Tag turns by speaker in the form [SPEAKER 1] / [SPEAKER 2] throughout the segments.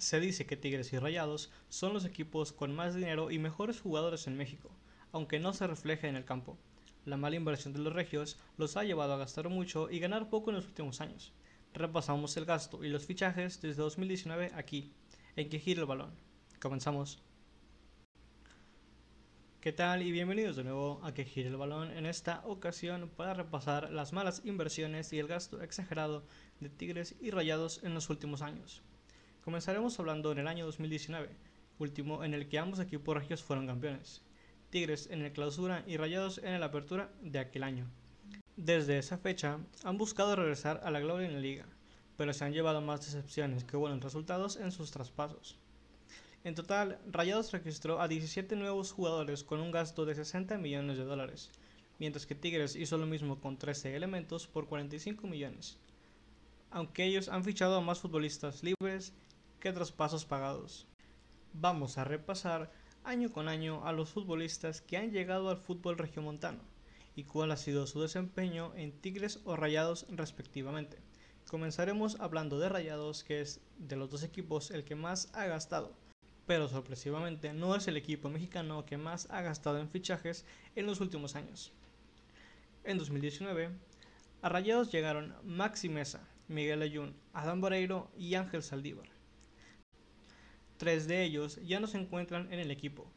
[SPEAKER 1] Se dice que Tigres y Rayados son los equipos con más dinero y mejores jugadores en México, aunque no se refleja en el campo. La mala inversión de los regios los ha llevado a gastar mucho y ganar poco en los últimos años. Repasamos el gasto y los fichajes desde 2019 aquí, en que gira el balón. Comenzamos. ¿Qué tal? Y bienvenidos de nuevo a que gire el balón en esta ocasión para repasar las malas inversiones y el gasto exagerado de Tigres y Rayados en los últimos años. Comenzaremos hablando en el año 2019, último en el que ambos equipos regios fueron campeones. Tigres en el clausura y Rayados en el apertura de aquel año. Desde esa fecha han buscado regresar a la gloria en la liga, pero se han llevado más decepciones que buenos resultados en sus traspasos. En total, Rayados registró a 17 nuevos jugadores con un gasto de 60 millones de dólares, mientras que Tigres hizo lo mismo con 13 elementos por 45 millones. Aunque ellos han fichado a más futbolistas libres que traspasos pagados. Vamos a repasar año con año a los futbolistas que han llegado al fútbol regiomontano y cuál ha sido su desempeño en Tigres o Rayados respectivamente. Comenzaremos hablando de Rayados, que es de los dos equipos el que más ha gastado, pero sorpresivamente no es el equipo mexicano que más ha gastado en fichajes en los últimos años. En 2019, a Rayados llegaron Maxi Mesa, Miguel Ayun, Adán Boreiro y Ángel Saldívar. Tres de ellos ya no se encuentran en el equipo,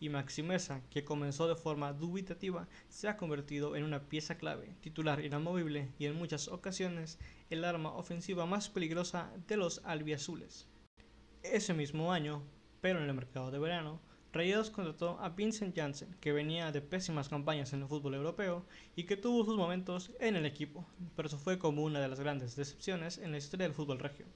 [SPEAKER 1] y Maximeza, que comenzó de forma dubitativa, se ha convertido en una pieza clave, titular inamovible y en muchas ocasiones el arma ofensiva más peligrosa de los albiazules. Ese mismo año, pero en el mercado de verano, Rayados contrató a Vincent Janssen, que venía de pésimas campañas en el fútbol europeo y que tuvo sus momentos en el equipo, pero eso fue como una de las grandes decepciones en la historia del fútbol regio.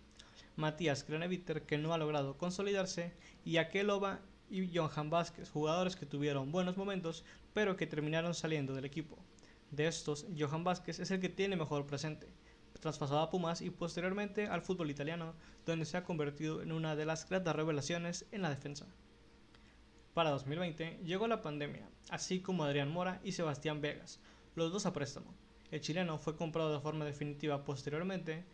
[SPEAKER 1] Matías Craneviter, que no ha logrado consolidarse, y Akelova y Johan Vázquez, jugadores que tuvieron buenos momentos, pero que terminaron saliendo del equipo. De estos, Johan Vázquez es el que tiene mejor presente, traspasado a Pumas y posteriormente al fútbol italiano, donde se ha convertido en una de las grandes revelaciones en la defensa. Para 2020 llegó la pandemia, así como Adrián Mora y Sebastián Vegas, los dos a préstamo. El chileno fue comprado de forma definitiva posteriormente,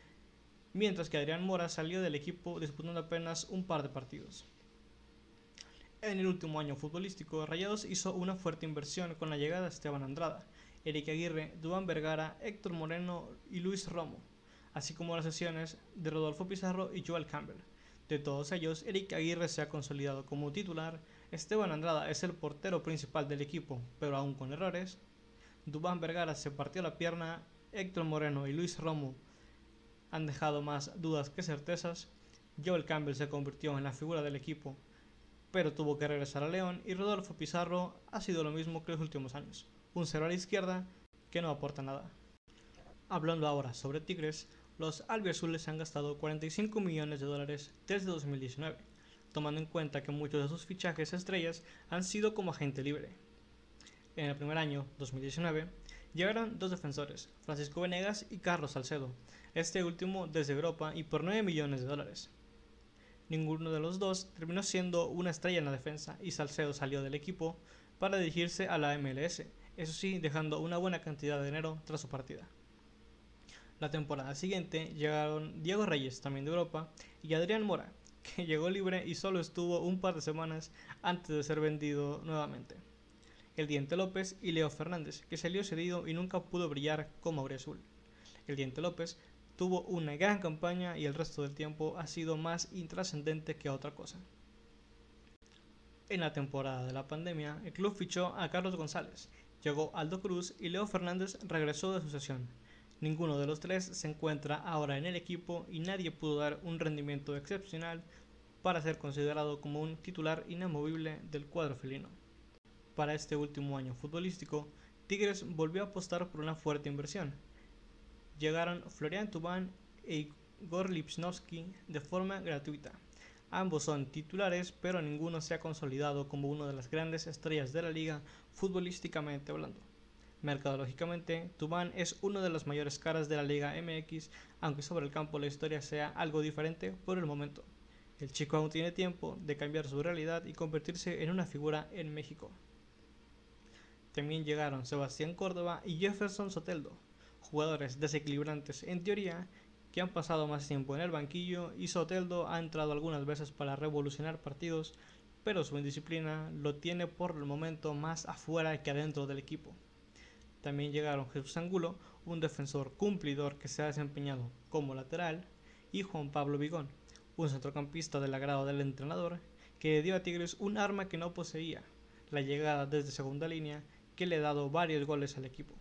[SPEAKER 1] mientras que Adrián Mora salió del equipo disputando apenas un par de partidos. En el último año futbolístico, Rayados hizo una fuerte inversión con la llegada de Esteban Andrada, Eric Aguirre, Duan Vergara, Héctor Moreno y Luis Romo, así como las sesiones de Rodolfo Pizarro y Joel Campbell. De todos ellos, Eric Aguirre se ha consolidado como titular, Esteban Andrada es el portero principal del equipo, pero aún con errores. Dubán Vergara se partió la pierna, Héctor Moreno y Luis Romo han dejado más dudas que certezas. Joel Campbell se convirtió en la figura del equipo, pero tuvo que regresar a León y Rodolfo Pizarro ha sido lo mismo que los últimos años, un cero a la izquierda que no aporta nada. Hablando ahora sobre Tigres, los albiazules han gastado 45 millones de dólares desde 2019, tomando en cuenta que muchos de sus fichajes estrellas han sido como agente libre. En el primer año, 2019, llegaron dos defensores, Francisco Venegas y Carlos Salcedo, este último desde Europa y por 9 millones de dólares. Ninguno de los dos terminó siendo una estrella en la defensa y Salcedo salió del equipo para dirigirse a la MLS, eso sí, dejando una buena cantidad de dinero tras su partida. La temporada siguiente llegaron Diego Reyes, también de Europa, y Adrián Mora, que llegó libre y solo estuvo un par de semanas antes de ser vendido nuevamente. El Diente López y Leo Fernández, que salió cedido y nunca pudo brillar como Aureazul. El Diente López tuvo una gran campaña y el resto del tiempo ha sido más intrascendente que otra cosa. En la temporada de la pandemia, el club fichó a Carlos González, llegó Aldo Cruz y Leo Fernández regresó de su sesión. Ninguno de los tres se encuentra ahora en el equipo y nadie pudo dar un rendimiento excepcional para ser considerado como un titular inamovible del cuadro felino. Para este último año futbolístico, Tigres volvió a apostar por una fuerte inversión, llegaron Florian Tubán e Igor Lipsnovsky de forma gratuita. Ambos son titulares, pero ninguno se ha consolidado como una de las grandes estrellas de la liga futbolísticamente hablando. Mercadológicamente, Tubán es una de las mayores caras de la Liga MX, aunque sobre el campo la historia sea algo diferente por el momento. El chico aún tiene tiempo de cambiar su realidad y convertirse en una figura en México. También llegaron Sebastián Córdoba y Jefferson Soteldo, jugadores desequilibrantes en teoría que han pasado más tiempo en el banquillo y Soteldo ha entrado algunas veces para revolucionar partidos, pero su indisciplina lo tiene por el momento más afuera que adentro del equipo. También llegaron Jesús Angulo, un defensor cumplidor que se ha desempeñado como lateral, y Juan Pablo Vigón, un centrocampista del agrado del entrenador, que dio a Tigres un arma que no poseía, la llegada desde segunda línea, que le ha dado varios goles al equipo.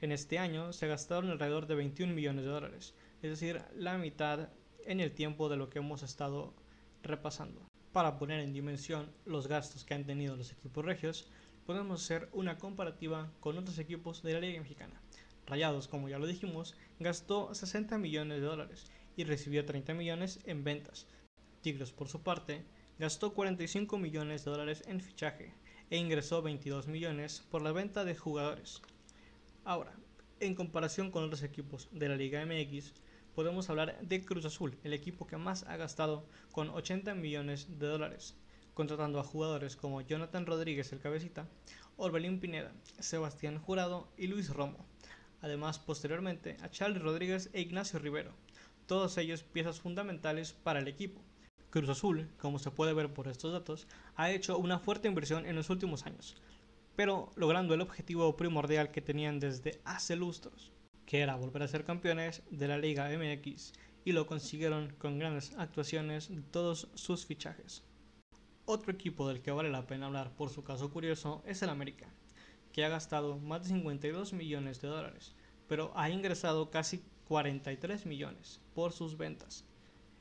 [SPEAKER 1] En este año se gastaron alrededor de 21 millones de dólares, es decir, la mitad en el tiempo de lo que hemos estado repasando. Para poner en dimensión los gastos que han tenido los equipos regios, podemos hacer una comparativa con otros equipos de la Liga Mexicana. Rayados, como ya lo dijimos, gastó 60 millones de dólares y recibió 30 millones en ventas. Tigres, por su parte, gastó 45 millones de dólares en fichaje e ingresó 22 millones por la venta de jugadores. Ahora, en comparación con otros equipos de la Liga MX, podemos hablar de Cruz Azul, el equipo que más ha gastado con 80 millones de dólares, contratando a jugadores como Jonathan Rodríguez el Cabecita, Orbelín Pineda, Sebastián Jurado y Luis Romo. Además, posteriormente, a Charlie Rodríguez e Ignacio Rivero, todos ellos piezas fundamentales para el equipo. Cruz Azul, como se puede ver por estos datos, ha hecho una fuerte inversión en los últimos años, pero logrando el objetivo primordial que tenían desde hace lustros, que era volver a ser campeones de la Liga MX y lo consiguieron con grandes actuaciones de todos sus fichajes. Otro equipo del que vale la pena hablar por su caso curioso es el América, que ha gastado más de 52 millones de dólares, pero ha ingresado casi 43 millones por sus ventas.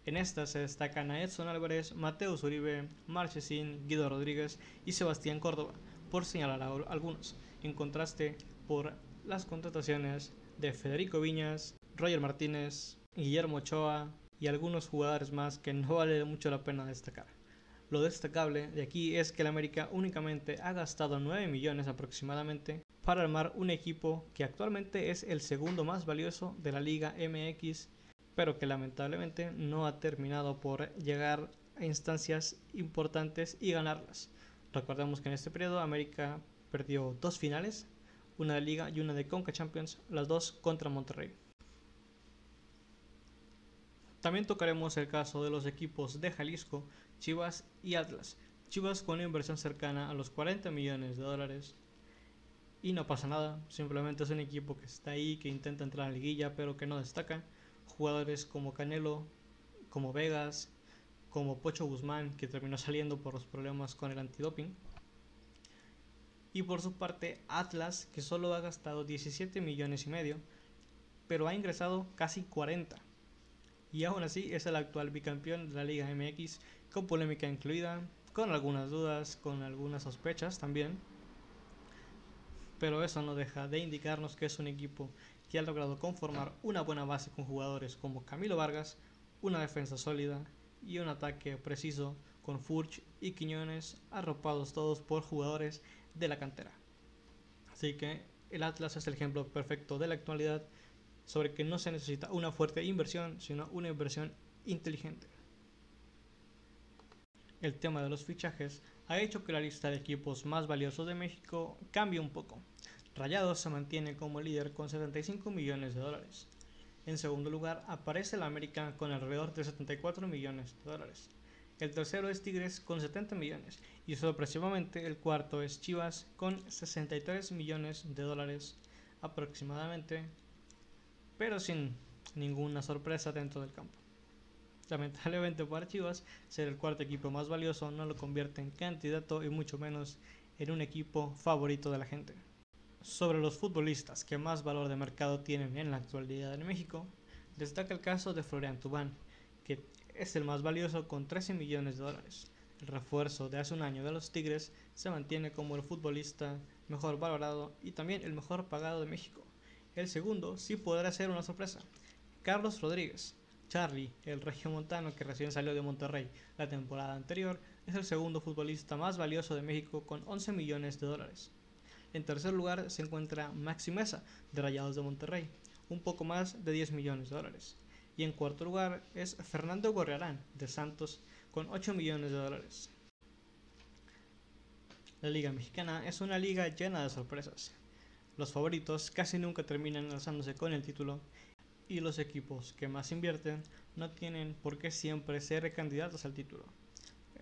[SPEAKER 1] En estas se destacan a Edson Álvarez, Mateo Uribe, Marchesín, Guido Rodríguez y Sebastián Córdoba, por señalar algunos, en contraste por las contrataciones de Federico Viñas, Roger Martínez, Guillermo Ochoa y algunos jugadores más que no vale mucho la pena destacar. Lo destacable de aquí es que el América únicamente ha gastado 9 millones aproximadamente para armar un equipo que actualmente es el segundo más valioso de la Liga MX, pero que lamentablemente no ha terminado por llegar a instancias importantes y ganarlas. Recordemos que en este periodo América perdió dos finales una de Liga y una de Conca Champions, las dos contra Monterrey. También tocaremos el caso de los equipos de Jalisco, Chivas y Atlas. Chivas con una inversión cercana a los 40 millones de dólares. Y no pasa nada, simplemente es un equipo que está ahí, que intenta entrar a la liguilla, pero que no destaca. Jugadores como Canelo, como Vegas, como Pocho Guzmán, que terminó saliendo por los problemas con el antidoping. Y por su parte, Atlas, que solo ha gastado 17 millones y medio, pero ha ingresado casi 40. Y aún así es el actual bicampeón de la Liga MX, con polémica incluida, con algunas dudas, con algunas sospechas también. Pero eso no deja de indicarnos que es un equipo que ha logrado conformar una buena base con jugadores como Camilo Vargas, una defensa sólida y un ataque preciso con Furch y Quiñones arropados todos por jugadores de la cantera. Así que el Atlas es el ejemplo perfecto de la actualidad sobre que no se necesita una fuerte inversión, sino una inversión inteligente. El tema de los fichajes ha hecho que la lista de equipos más valiosos de México cambie un poco. Rayados se mantiene como líder con 75 millones de dólares. En segundo lugar aparece el América con alrededor de 74 millones de dólares. El tercero es Tigres con 70 millones y sorpresivamente el cuarto es Chivas con 63 millones de dólares aproximadamente, pero sin ninguna sorpresa dentro del campo. Lamentablemente para Chivas, ser el cuarto equipo más valioso no lo convierte en candidato y mucho menos en un equipo favorito de la gente. Sobre los futbolistas que más valor de mercado tienen en la actualidad en México, destaca el caso de Florian Tubán, que es el más valioso con 13 millones de dólares. El refuerzo de hace un año de los Tigres se mantiene como el futbolista mejor valorado y también el mejor pagado de México. El segundo sí podrá ser una sorpresa. Carlos Rodríguez. Charlie, el regiomontano que recién salió de Monterrey la temporada anterior, es el segundo futbolista más valioso de México con 11 millones de dólares. En tercer lugar se encuentra Maxi Mesa, de Rayados de Monterrey, un poco más de 10 millones de dólares. Y en cuarto lugar es Fernando Gorriarán, de Santos, con 8 millones de dólares. La Liga Mexicana es una liga llena de sorpresas. Los favoritos casi nunca terminan alzándose con el título y los equipos que más invierten no tienen por qué siempre ser candidatos al título.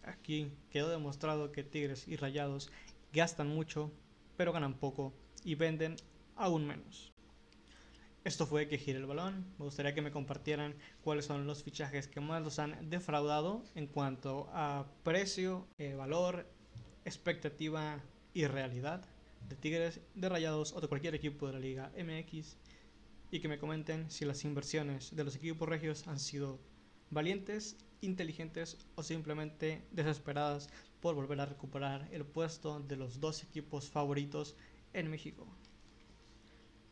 [SPEAKER 1] Aquí quedó demostrado que Tigres y Rayados gastan mucho, pero ganan poco y venden aún menos. Esto fue que gire el balón. Me gustaría que me compartieran cuáles son los fichajes que más los han defraudado en cuanto a precio, eh, valor, expectativa y realidad de Tigres, de Rayados o de cualquier equipo de la Liga MX. Y que me comenten si las inversiones de los equipos regios han sido valientes, inteligentes o simplemente desesperadas por volver a recuperar el puesto de los dos equipos favoritos en México.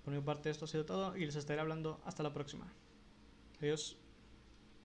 [SPEAKER 1] Por mi parte esto ha sido todo y les estaré hablando hasta la próxima. Adiós.